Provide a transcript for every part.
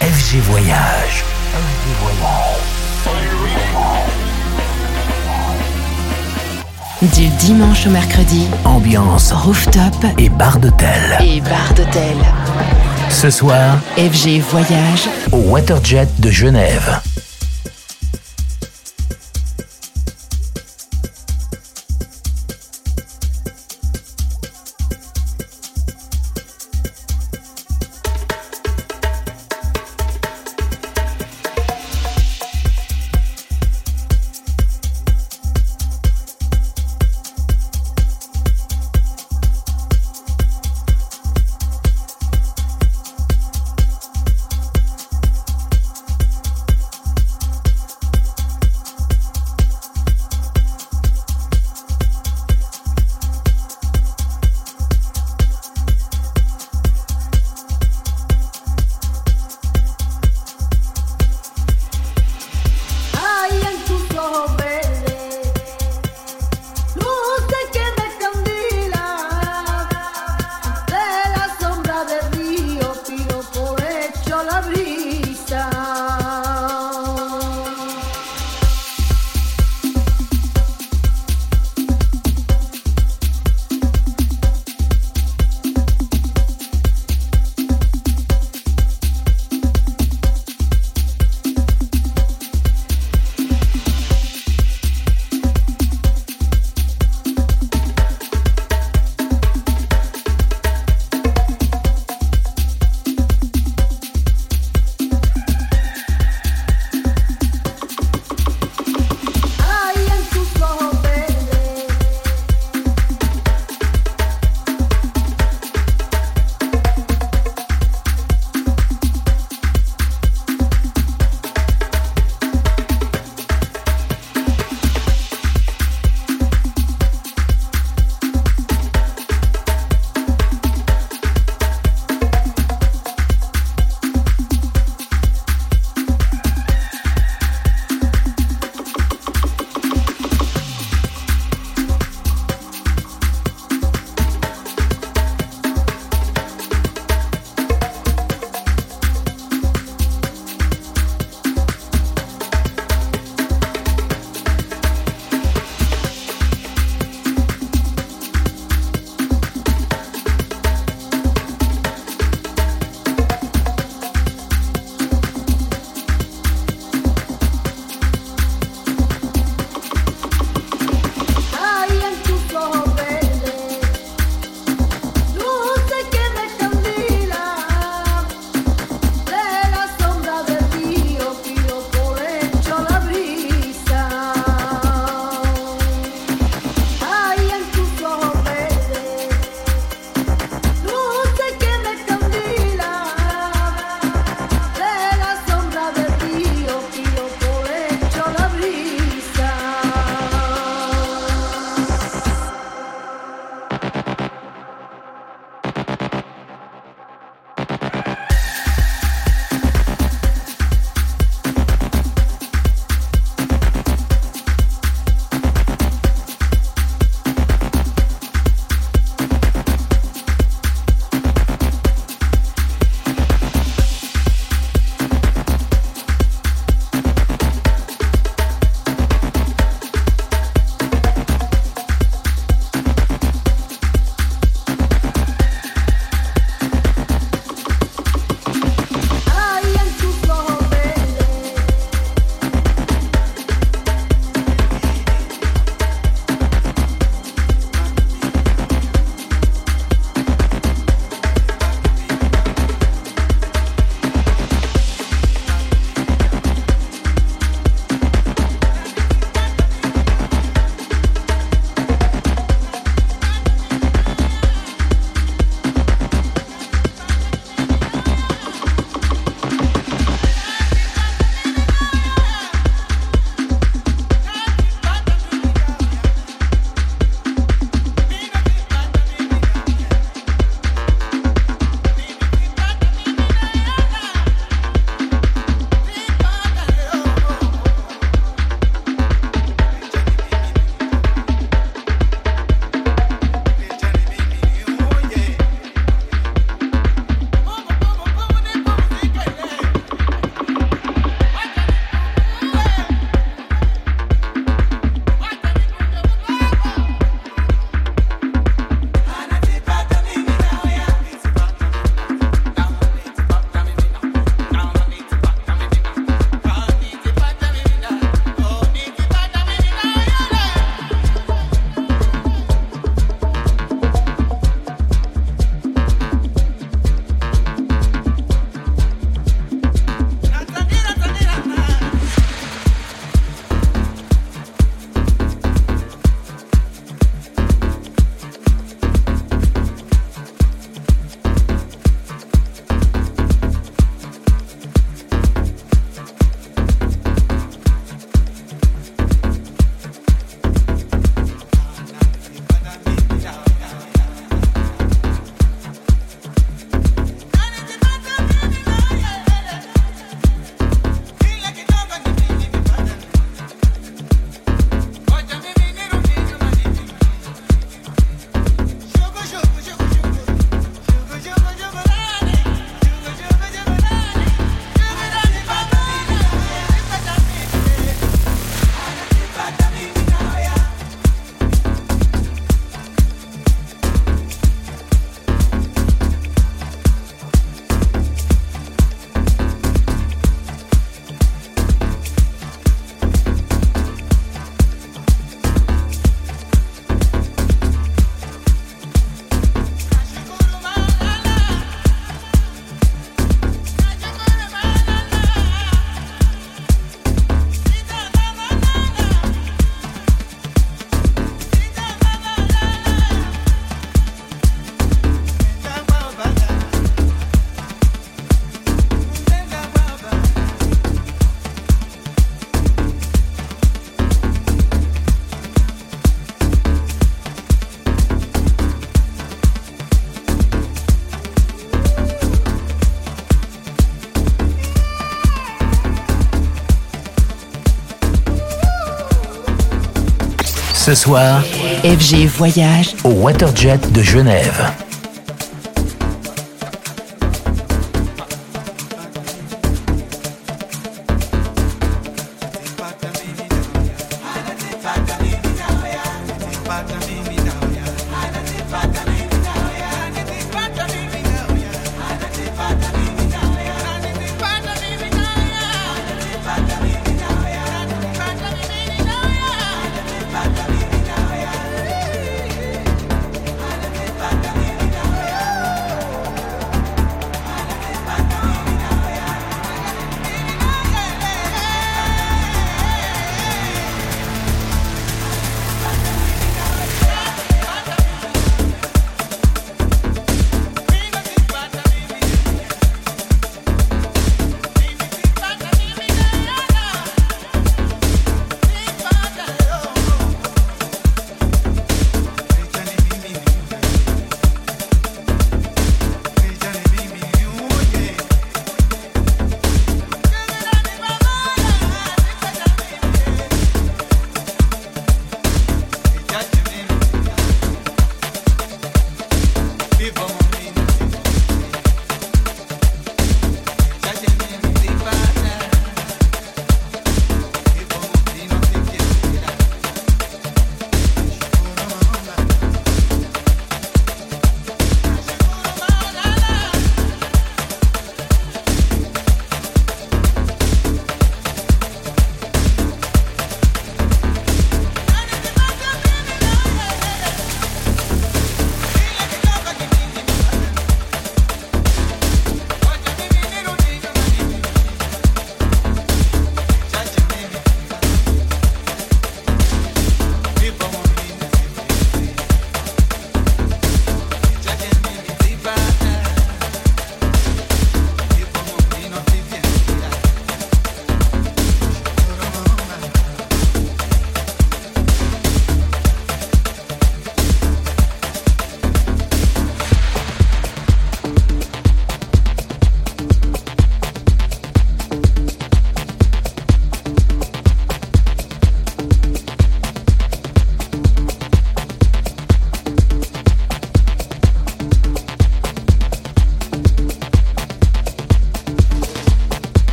FG Voyage. Du dimanche au mercredi, Ambiance rooftop et bar d'hôtel. et bar d'hôtel. Ce soir, FG Voyage, au Waterjet de Genève. Ce soir, FG Voyage au Waterjet de Genève.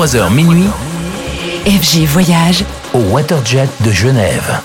23h minuit, FG Voyage au Waterjet de Genève.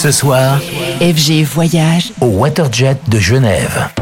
Ce soir, FG Voyage au Waterjet de Genève.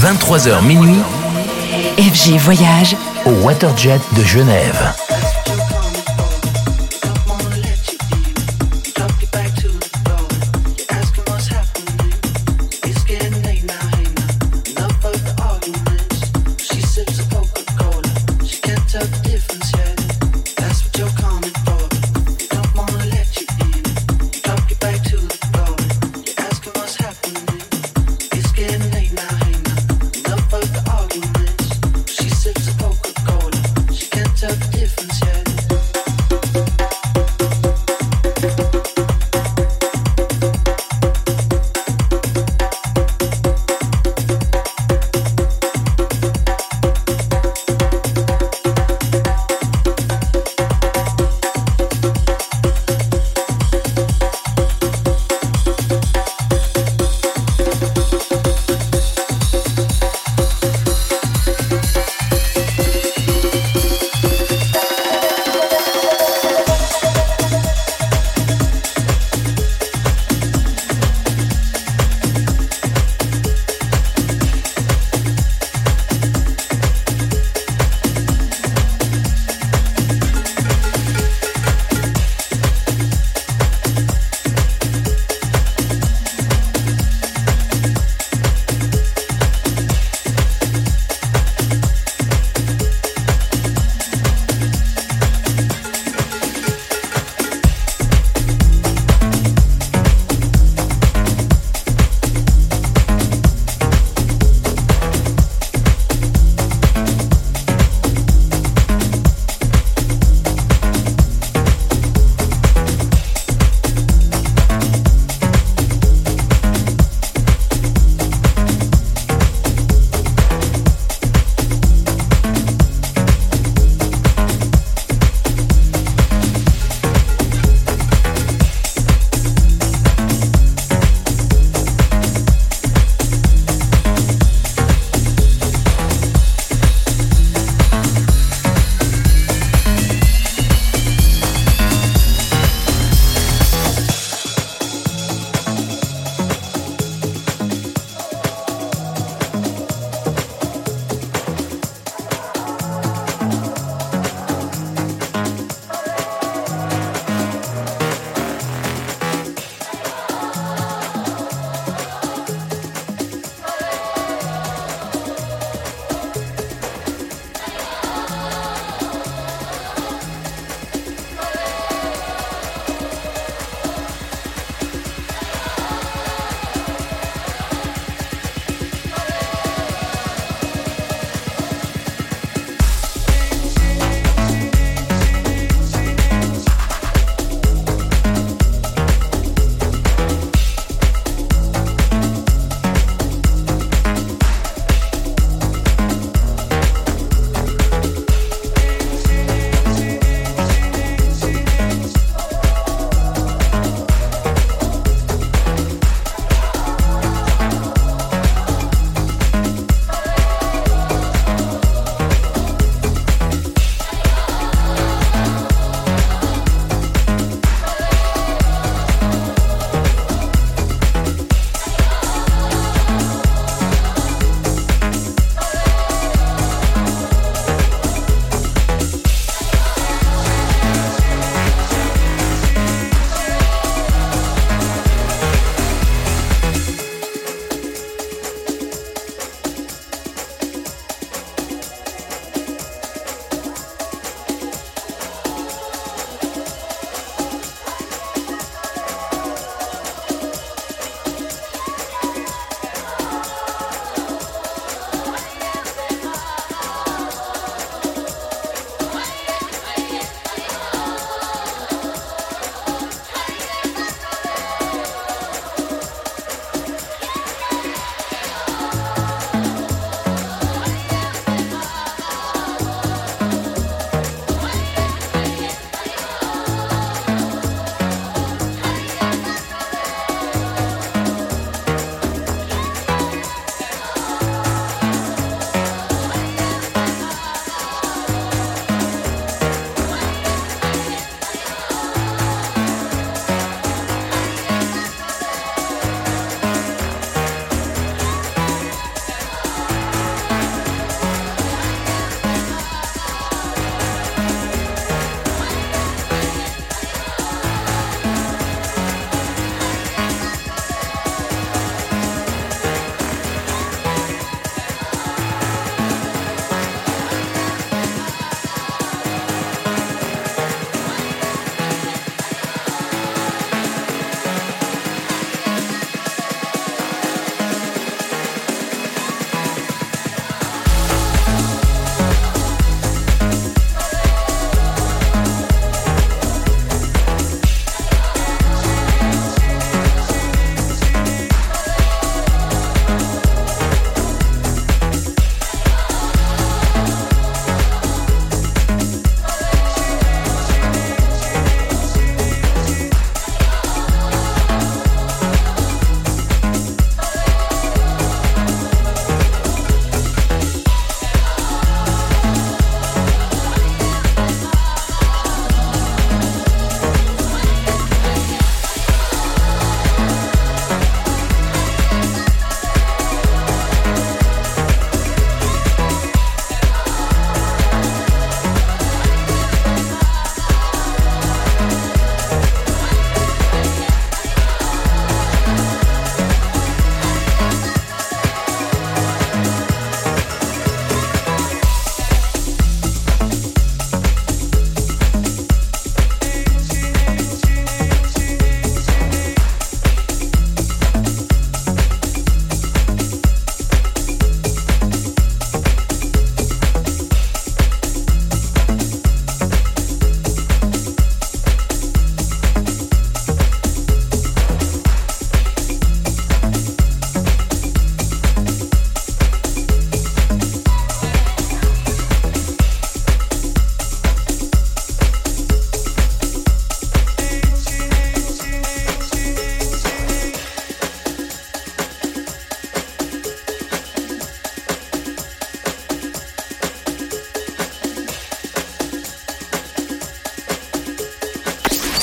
23h minuit. FG Voyage au Waterjet de Genève.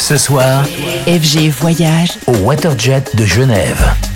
Ce soir, FG Voyage au Waterjet de Genève.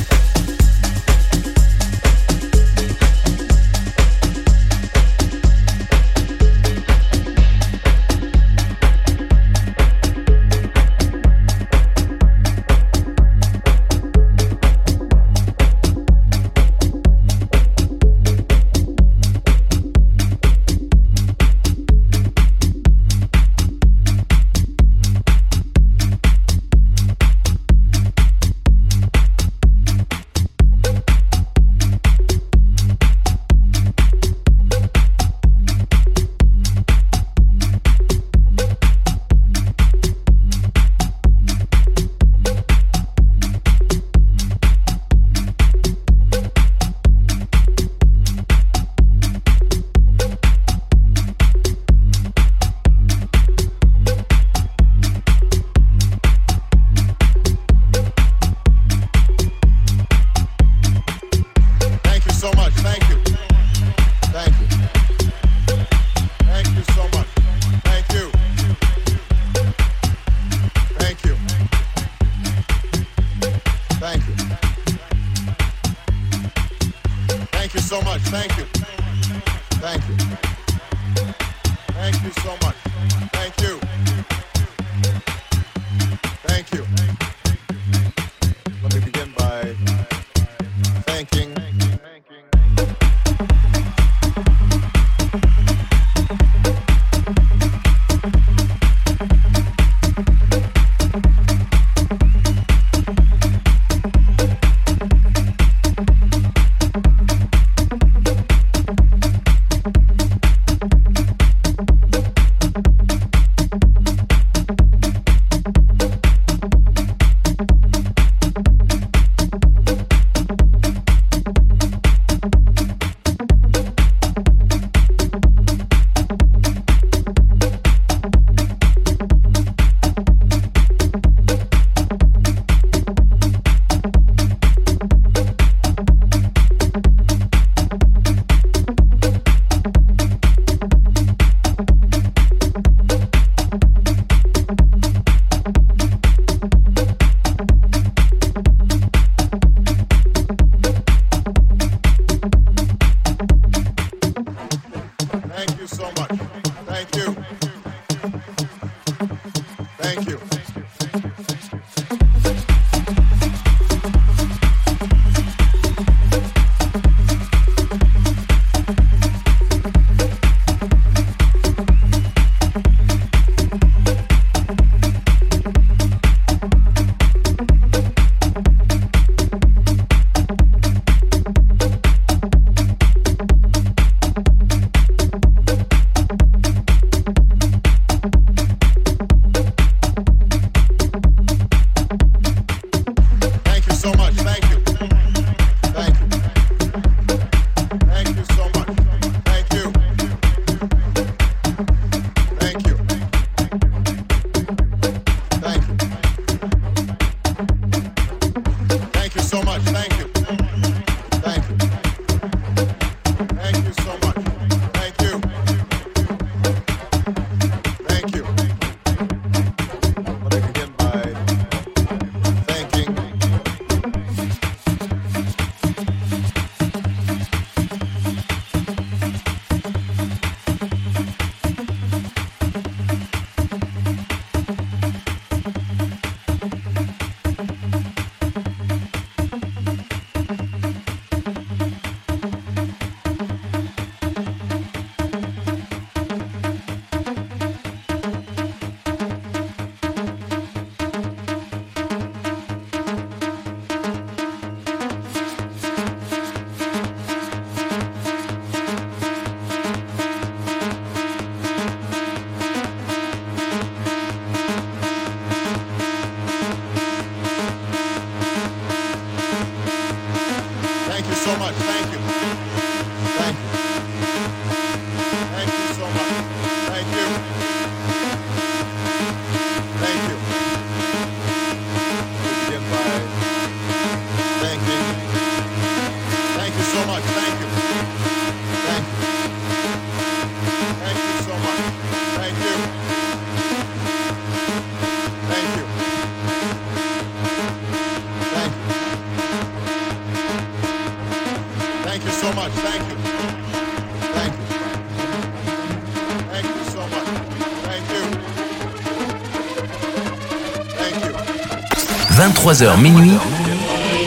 23h minuit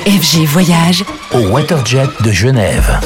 FG Voyage au Waterjet de Genève.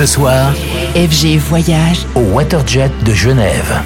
Ce soir, FG Voyage au Waterjet de Genève.